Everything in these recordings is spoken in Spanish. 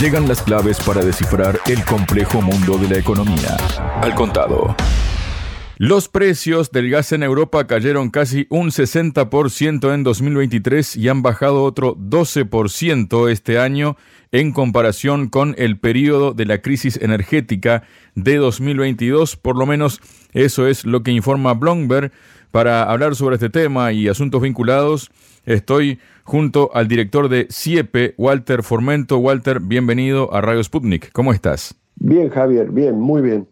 Llegan las claves para descifrar el complejo mundo de la economía. Al contado. Los precios del gas en Europa cayeron casi un 60% en 2023 y han bajado otro 12% este año en comparación con el periodo de la crisis energética de 2022. Por lo menos eso es lo que informa Bloomberg. Para hablar sobre este tema y asuntos vinculados, estoy junto al director de CIEPE, Walter Formento. Walter, bienvenido a Radio Sputnik. ¿Cómo estás? Bien, Javier, bien, muy bien.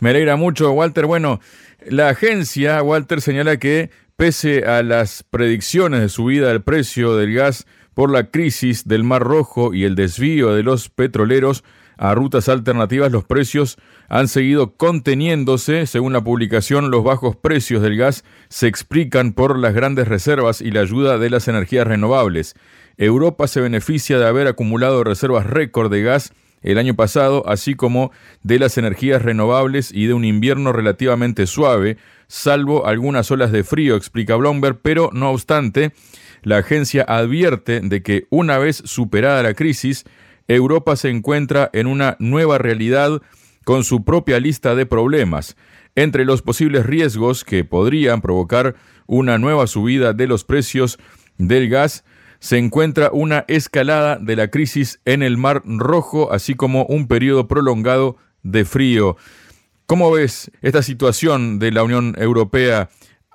Me alegra mucho, Walter. Bueno, la agencia, Walter, señala que pese a las predicciones de subida del precio del gas por la crisis del Mar Rojo y el desvío de los petroleros a rutas alternativas, los precios han seguido conteniéndose. Según la publicación, los bajos precios del gas se explican por las grandes reservas y la ayuda de las energías renovables. Europa se beneficia de haber acumulado reservas récord de gas el año pasado, así como de las energías renovables y de un invierno relativamente suave, salvo algunas olas de frío, explica Bloomberg, pero no obstante, la agencia advierte de que una vez superada la crisis, Europa se encuentra en una nueva realidad con su propia lista de problemas. Entre los posibles riesgos que podrían provocar una nueva subida de los precios del gas se encuentra una escalada de la crisis en el Mar Rojo, así como un periodo prolongado de frío. ¿Cómo ves esta situación de la Unión Europea?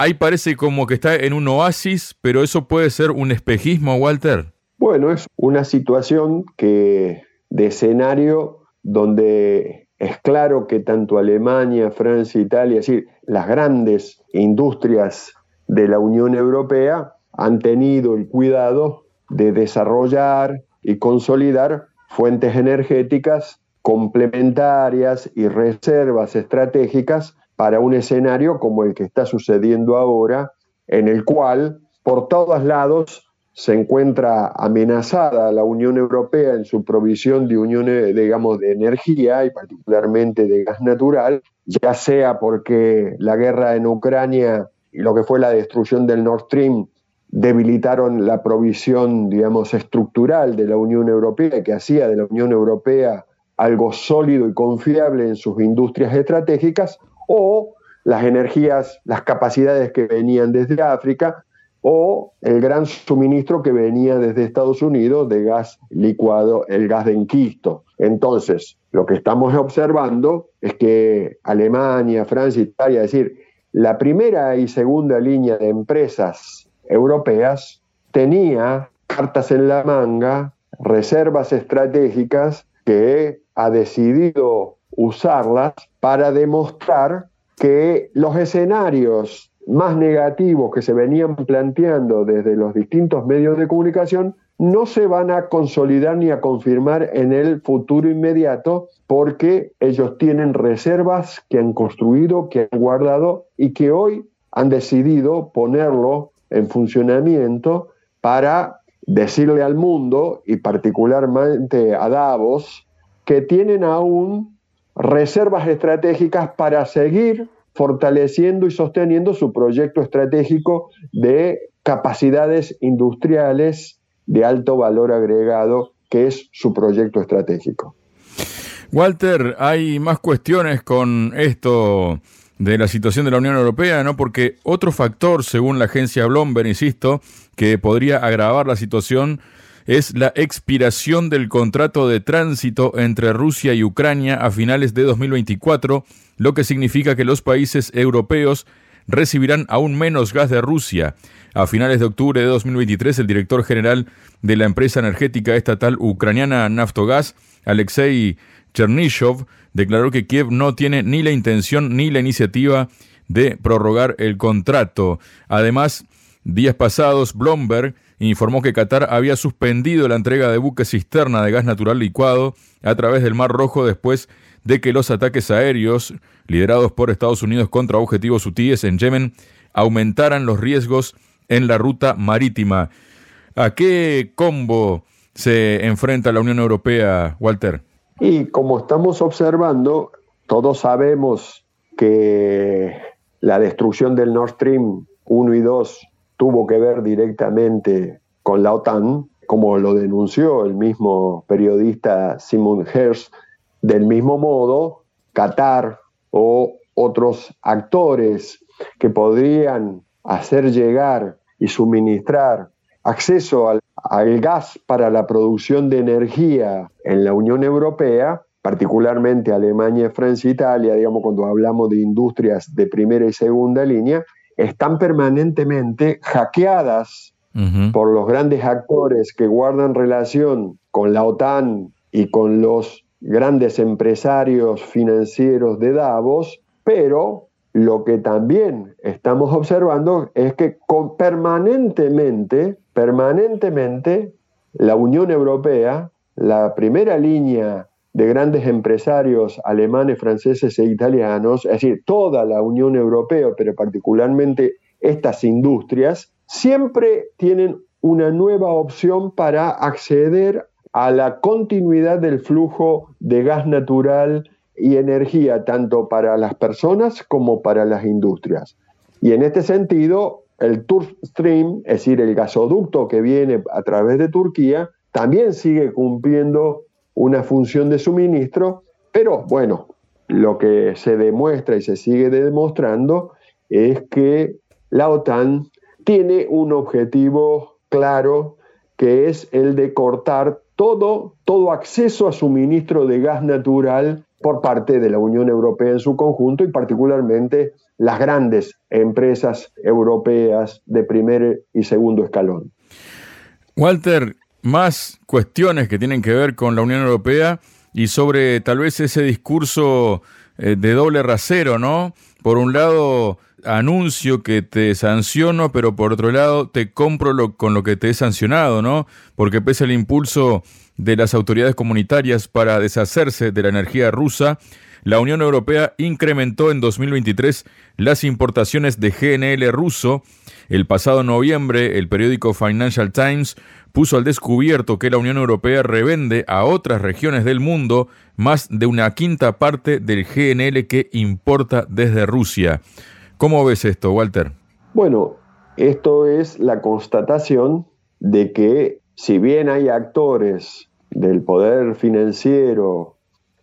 Ahí parece como que está en un oasis, pero eso puede ser un espejismo, Walter. Bueno, es una situación que de escenario donde es claro que tanto Alemania, Francia, Italia, es decir, las grandes industrias de la Unión Europea han tenido el cuidado de desarrollar y consolidar fuentes energéticas complementarias y reservas estratégicas para un escenario como el que está sucediendo ahora, en el cual por todos lados se encuentra amenazada la Unión Europea en su provisión de uniones, digamos, de energía y particularmente de gas natural, ya sea porque la guerra en Ucrania y lo que fue la destrucción del Nord Stream debilitaron la provisión, digamos, estructural de la Unión Europea, que hacía de la Unión Europea algo sólido y confiable en sus industrias estratégicas, o las energías, las capacidades que venían desde África, o el gran suministro que venía desde Estados Unidos de gas licuado, el gas de enquisto. Entonces, lo que estamos observando es que Alemania, Francia, Italia, es decir, la primera y segunda línea de empresas europeas, tenía cartas en la manga, reservas estratégicas que ha decidido usarlas para demostrar que los escenarios más negativos que se venían planteando desde los distintos medios de comunicación no se van a consolidar ni a confirmar en el futuro inmediato porque ellos tienen reservas que han construido, que han guardado y que hoy han decidido ponerlo en funcionamiento para decirle al mundo y particularmente a Davos que tienen aún reservas estratégicas para seguir fortaleciendo y sosteniendo su proyecto estratégico de capacidades industriales de alto valor agregado, que es su proyecto estratégico. Walter, hay más cuestiones con esto de la situación de la Unión Europea, ¿no? Porque otro factor, según la agencia Bloomberg, insisto, que podría agravar la situación es la expiración del contrato de tránsito entre Rusia y Ucrania a finales de 2024, lo que significa que los países europeos recibirán aún menos gas de Rusia. A finales de octubre de 2023, el director general de la empresa energética estatal ucraniana Naftogaz, Alexei Chernyshov, declaró que Kiev no tiene ni la intención ni la iniciativa de prorrogar el contrato. Además, días pasados, Bloomberg informó que Qatar había suspendido la entrega de buques cisterna de gas natural licuado a través del Mar Rojo después de que los ataques aéreos liderados por Estados Unidos contra objetivos hutíes en Yemen aumentaran los riesgos en la ruta marítima. ¿A qué combo se enfrenta la Unión Europea, Walter? Y como estamos observando, todos sabemos que la destrucción del Nord Stream 1 y 2 tuvo que ver directamente con la OTAN. como lo denunció el mismo periodista Simon Hersh, del mismo modo, Qatar o otros actores que podrían hacer llegar y suministrar acceso al, gas para la producción de energía en la Unión Europea, particularmente Alemania, Francia, Italia, digamos cuando hablamos de industrias de primera y segunda línea, están permanentemente hackeadas por los grandes actores que guardan relación con la OTAN y con los grandes empresarios financieros de Davos, pero lo que también estamos observando es que permanentemente, permanentemente, la Unión Europea, la primera línea de grandes empresarios alemanes, franceses e italianos, es decir, toda la Unión Europea, pero particularmente estas industrias, siempre tienen una nueva opción para acceder a la continuidad del flujo de gas natural y energía, tanto para las personas como para las industrias. Y en este sentido, el Turk Stream, es decir, el gasoducto que viene a través de Turquía, también sigue cumpliendo una función de suministro, pero bueno, lo que se demuestra y se sigue demostrando es que la OTAN tiene un objetivo claro que es el de cortar todo, todo acceso a suministro de gas natural por parte de la Unión Europea en su conjunto y particularmente las grandes empresas europeas de primer y segundo escalón. Walter, más cuestiones que tienen que ver con la Unión Europea y sobre tal vez ese discurso eh, de doble rasero, ¿no? Por un lado, anuncio que te sanciono, pero por otro lado te compro con lo que te he sancionado, ¿no? Porque pese al impulso de las autoridades comunitarias para deshacerse de la energía rusa, la Unión Europea incrementó en 2023 las importaciones de GNL ruso. El pasado noviembre, el periódico Financial Times puso al descubierto que la Unión Europea revende a otras regiones del mundo más de una quinta parte del GNL que importa desde Rusia. ¿Cómo ves esto, Walter? Bueno, esto es la constatación de que si bien hay actores del poder financiero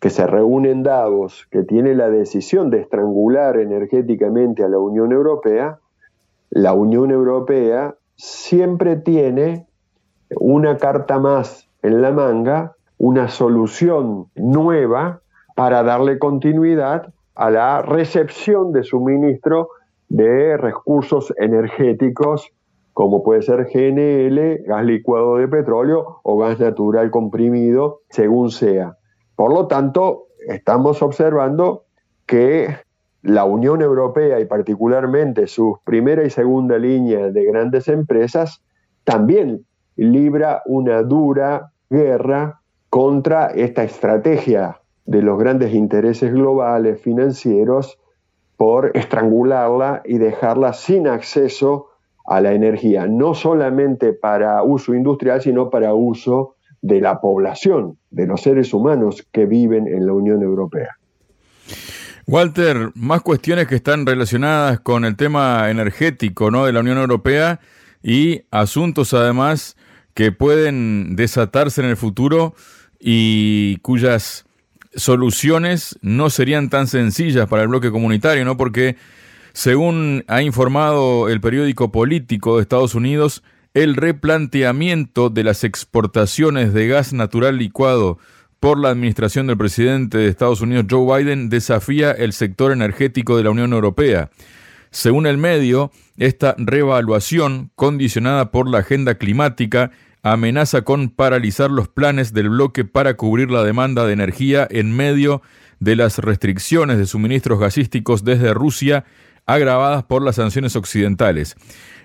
que se reúnen Davos, que tiene la decisión de estrangular energéticamente a la Unión Europea, la Unión Europea siempre tiene una carta más en la manga, una solución nueva para darle continuidad a la recepción de suministro de recursos energéticos como puede ser GNL, gas licuado de petróleo o gas natural comprimido, según sea. Por lo tanto, estamos observando que la Unión Europea y particularmente sus primera y segunda línea de grandes empresas también libra una dura guerra contra esta estrategia de los grandes intereses globales financieros por estrangularla y dejarla sin acceso a la energía, no solamente para uso industrial, sino para uso de la población, de los seres humanos que viven en la Unión Europea. Walter, más cuestiones que están relacionadas con el tema energético ¿no? de la Unión Europea y asuntos además que pueden desatarse en el futuro y cuyas soluciones no serían tan sencillas para el bloque comunitario, ¿no? Porque, según ha informado el periódico político de Estados Unidos, el replanteamiento de las exportaciones de gas natural licuado por la administración del presidente de Estados Unidos Joe Biden desafía el sector energético de la Unión Europea. Según el medio, esta revaluación, condicionada por la agenda climática, amenaza con paralizar los planes del bloque para cubrir la demanda de energía en medio de las restricciones de suministros gasísticos desde Rusia agravadas por las sanciones occidentales.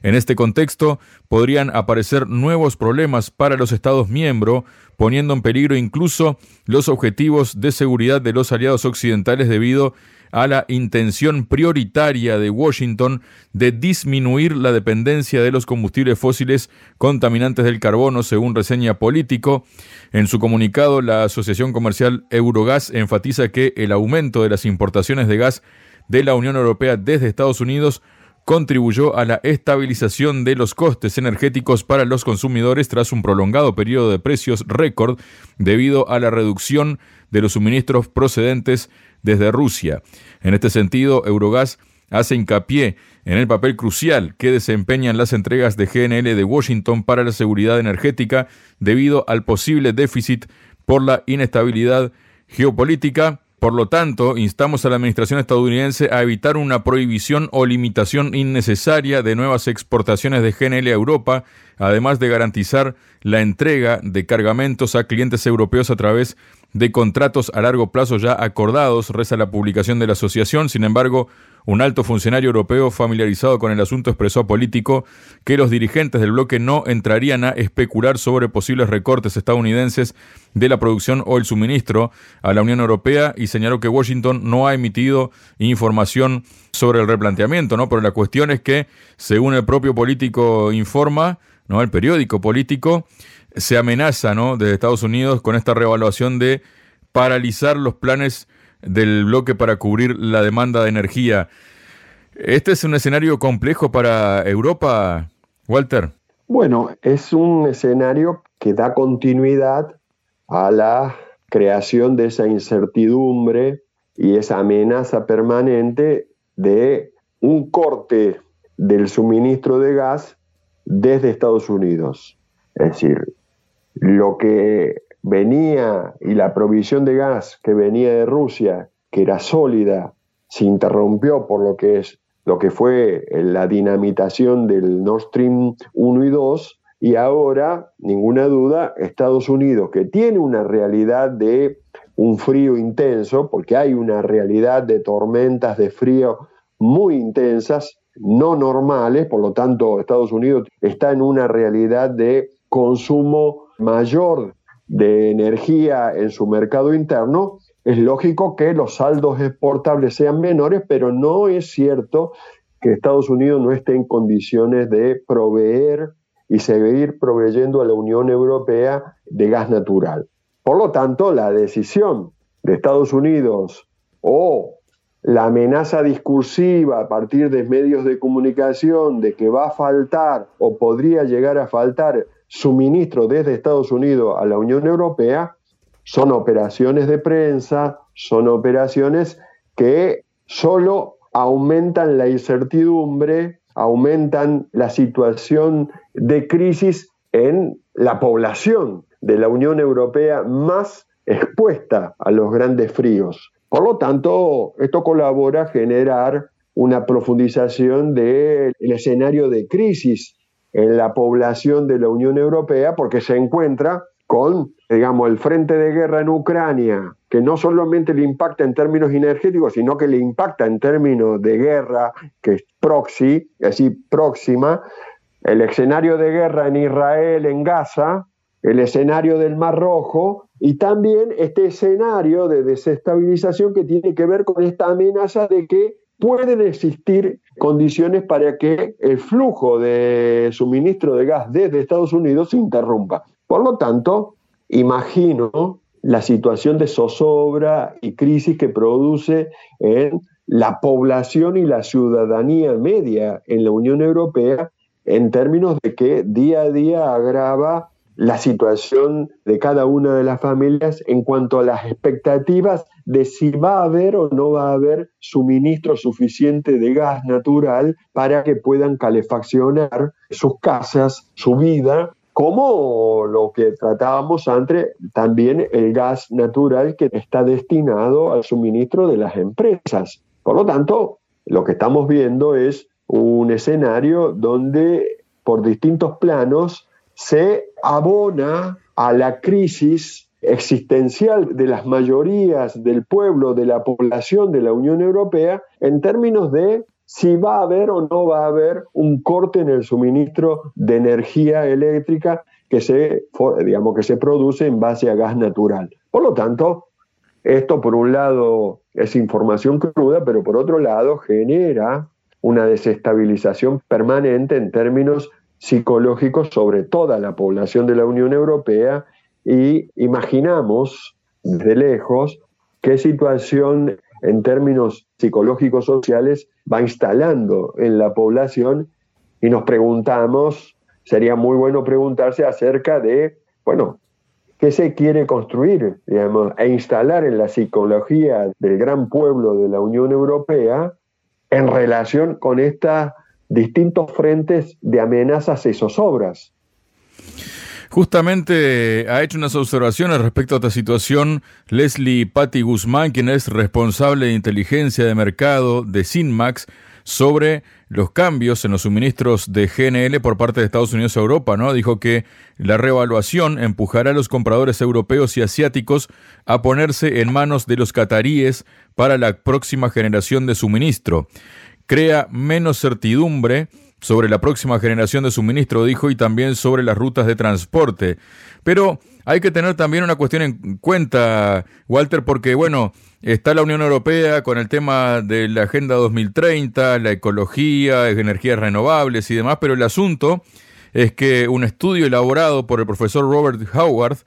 En este contexto, podrían aparecer nuevos problemas para los Estados miembros, poniendo en peligro incluso los objetivos de seguridad de los aliados occidentales debido a la intención prioritaria de Washington de disminuir la dependencia de los combustibles fósiles contaminantes del carbono, según reseña Político. En su comunicado, la Asociación Comercial Eurogas enfatiza que el aumento de las importaciones de gas de la Unión Europea desde Estados Unidos contribuyó a la estabilización de los costes energéticos para los consumidores tras un prolongado periodo de precios récord debido a la reducción de los suministros procedentes desde Rusia. En este sentido, Eurogas hace hincapié en el papel crucial que desempeñan las entregas de GNL de Washington para la seguridad energética debido al posible déficit por la inestabilidad geopolítica por lo tanto, instamos a la Administración estadounidense a evitar una prohibición o limitación innecesaria de nuevas exportaciones de GNL a Europa, además de garantizar la entrega de cargamentos a clientes europeos a través de contratos a largo plazo ya acordados, reza la publicación de la asociación. Sin embargo, un alto funcionario europeo familiarizado con el asunto expresó a Político que los dirigentes del bloque no entrarían a especular sobre posibles recortes estadounidenses de la producción o el suministro a la Unión Europea y señaló que Washington no ha emitido información sobre el replanteamiento, ¿no? Pero la cuestión es que, según el propio político informa, ¿no? El periódico político se amenaza, ¿no? Desde Estados Unidos con esta revaluación de paralizar los planes del bloque para cubrir la demanda de energía. ¿Este es un escenario complejo para Europa, Walter? Bueno, es un escenario que da continuidad a la creación de esa incertidumbre y esa amenaza permanente de un corte del suministro de gas desde Estados Unidos. Es decir, lo que venía y la provisión de gas que venía de Rusia, que era sólida, se interrumpió por lo que es lo que fue la dinamitación del Nord Stream 1 y 2 y ahora, ninguna duda, Estados Unidos, que tiene una realidad de un frío intenso, porque hay una realidad de tormentas de frío muy intensas, no normales, por lo tanto Estados Unidos está en una realidad de consumo mayor de energía en su mercado interno, es lógico que los saldos exportables sean menores, pero no es cierto que Estados Unidos no esté en condiciones de proveer y seguir proveyendo a la Unión Europea de gas natural. Por lo tanto, la decisión de Estados Unidos o la amenaza discursiva a partir de medios de comunicación de que va a faltar o podría llegar a faltar suministro desde Estados Unidos a la Unión Europea son operaciones de prensa, son operaciones que solo aumentan la incertidumbre, aumentan la situación de crisis en la población de la Unión Europea más expuesta a los grandes fríos. Por lo tanto, esto colabora a generar una profundización del escenario de crisis en la población de la Unión Europea porque se encuentra con, digamos, el frente de guerra en Ucrania, que no solamente le impacta en términos energéticos, sino que le impacta en términos de guerra, que es proxy, es decir, próxima, el escenario de guerra en Israel, en Gaza, el escenario del Mar Rojo y también este escenario de desestabilización que tiene que ver con esta amenaza de que pueden existir condiciones para que el flujo de suministro de gas desde Estados Unidos se interrumpa. Por lo tanto, imagino la situación de zozobra y crisis que produce en la población y la ciudadanía media en la Unión Europea en términos de que día a día agrava la situación de cada una de las familias en cuanto a las expectativas de si va a haber o no va a haber suministro suficiente de gas natural para que puedan calefaccionar sus casas, su vida, como lo que tratábamos antes, también el gas natural que está destinado al suministro de las empresas. Por lo tanto, lo que estamos viendo es un escenario donde por distintos planos se abona a la crisis existencial de las mayorías del pueblo, de la población de la Unión Europea, en términos de si va a haber o no va a haber un corte en el suministro de energía eléctrica que se, digamos, que se produce en base a gas natural. Por lo tanto, esto por un lado es información cruda, pero por otro lado genera una desestabilización permanente en términos psicológicos sobre toda la población de la Unión Europea y imaginamos de lejos qué situación en términos psicológicos sociales va instalando en la población y nos preguntamos, sería muy bueno preguntarse acerca de, bueno, ¿qué se quiere construir digamos, e instalar en la psicología del gran pueblo de la Unión Europea en relación con estos distintos frentes de amenazas y zozobras? Justamente ha hecho unas observaciones respecto a esta situación Leslie Patty Guzmán, quien es responsable de inteligencia de mercado de Sinmax, sobre los cambios en los suministros de GNL por parte de Estados Unidos a Europa, ¿no? Dijo que la revaluación empujará a los compradores europeos y asiáticos a ponerse en manos de los cataríes para la próxima generación de suministro. Crea menos certidumbre sobre la próxima generación de suministro, dijo, y también sobre las rutas de transporte. Pero hay que tener también una cuestión en cuenta, Walter, porque, bueno, está la Unión Europea con el tema de la Agenda 2030, la ecología, energías renovables y demás, pero el asunto es que un estudio elaborado por el profesor Robert Howard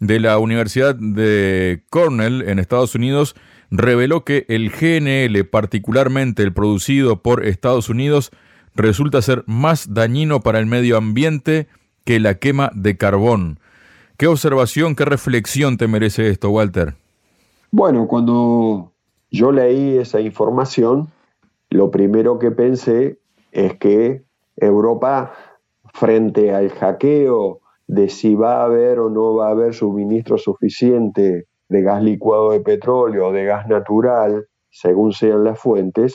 de la Universidad de Cornell en Estados Unidos reveló que el GNL, particularmente el producido por Estados Unidos, resulta ser más dañino para el medio ambiente que la quema de carbón. ¿Qué observación, qué reflexión te merece esto, Walter? Bueno, cuando yo leí esa información, lo primero que pensé es que Europa, frente al hackeo de si va a haber o no va a haber suministro suficiente de gas licuado de petróleo o de gas natural, según sean las fuentes,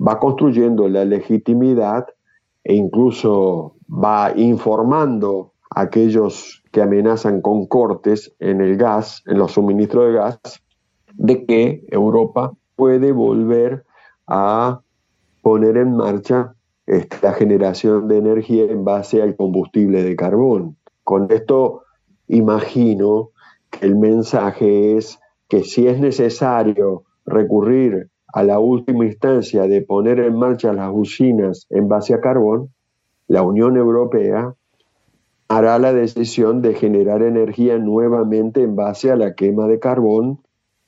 va construyendo la legitimidad e incluso va informando a aquellos que amenazan con cortes en el gas, en los suministros de gas, de que Europa puede volver a poner en marcha esta generación de energía en base al combustible de carbón. Con esto imagino el mensaje es que si es necesario recurrir a la última instancia de poner en marcha las usinas en base a carbón, la Unión Europea hará la decisión de generar energía nuevamente en base a la quema de carbón,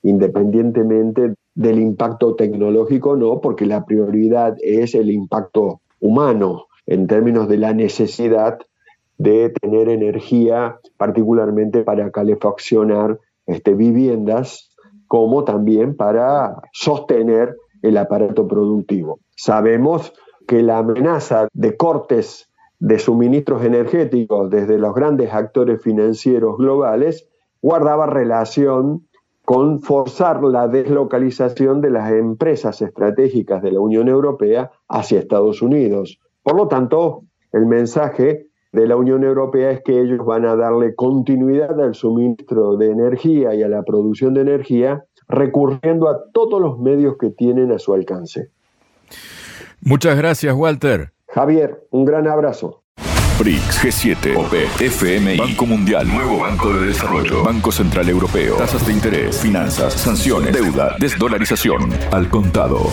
independientemente del impacto tecnológico no, porque la prioridad es el impacto humano en términos de la necesidad de tener energía, particularmente para calefaccionar este, viviendas como también para sostener el aparato productivo. Sabemos que la amenaza de cortes de suministros energéticos desde los grandes actores financieros globales guardaba relación con forzar la deslocalización de las empresas estratégicas de la Unión Europea hacia Estados Unidos. Por lo tanto, el mensaje de la Unión Europea es que ellos van a darle continuidad al suministro de energía y a la producción de energía recurriendo a todos los medios que tienen a su alcance. Muchas gracias, Walter. Javier, un gran abrazo. BRICS, G7, OPE, FMI, Banco Mundial, Nuevo Banco de Desarrollo, Banco Central Europeo, tasas de interés, finanzas, sanciones, deuda, desdolarización, al contado.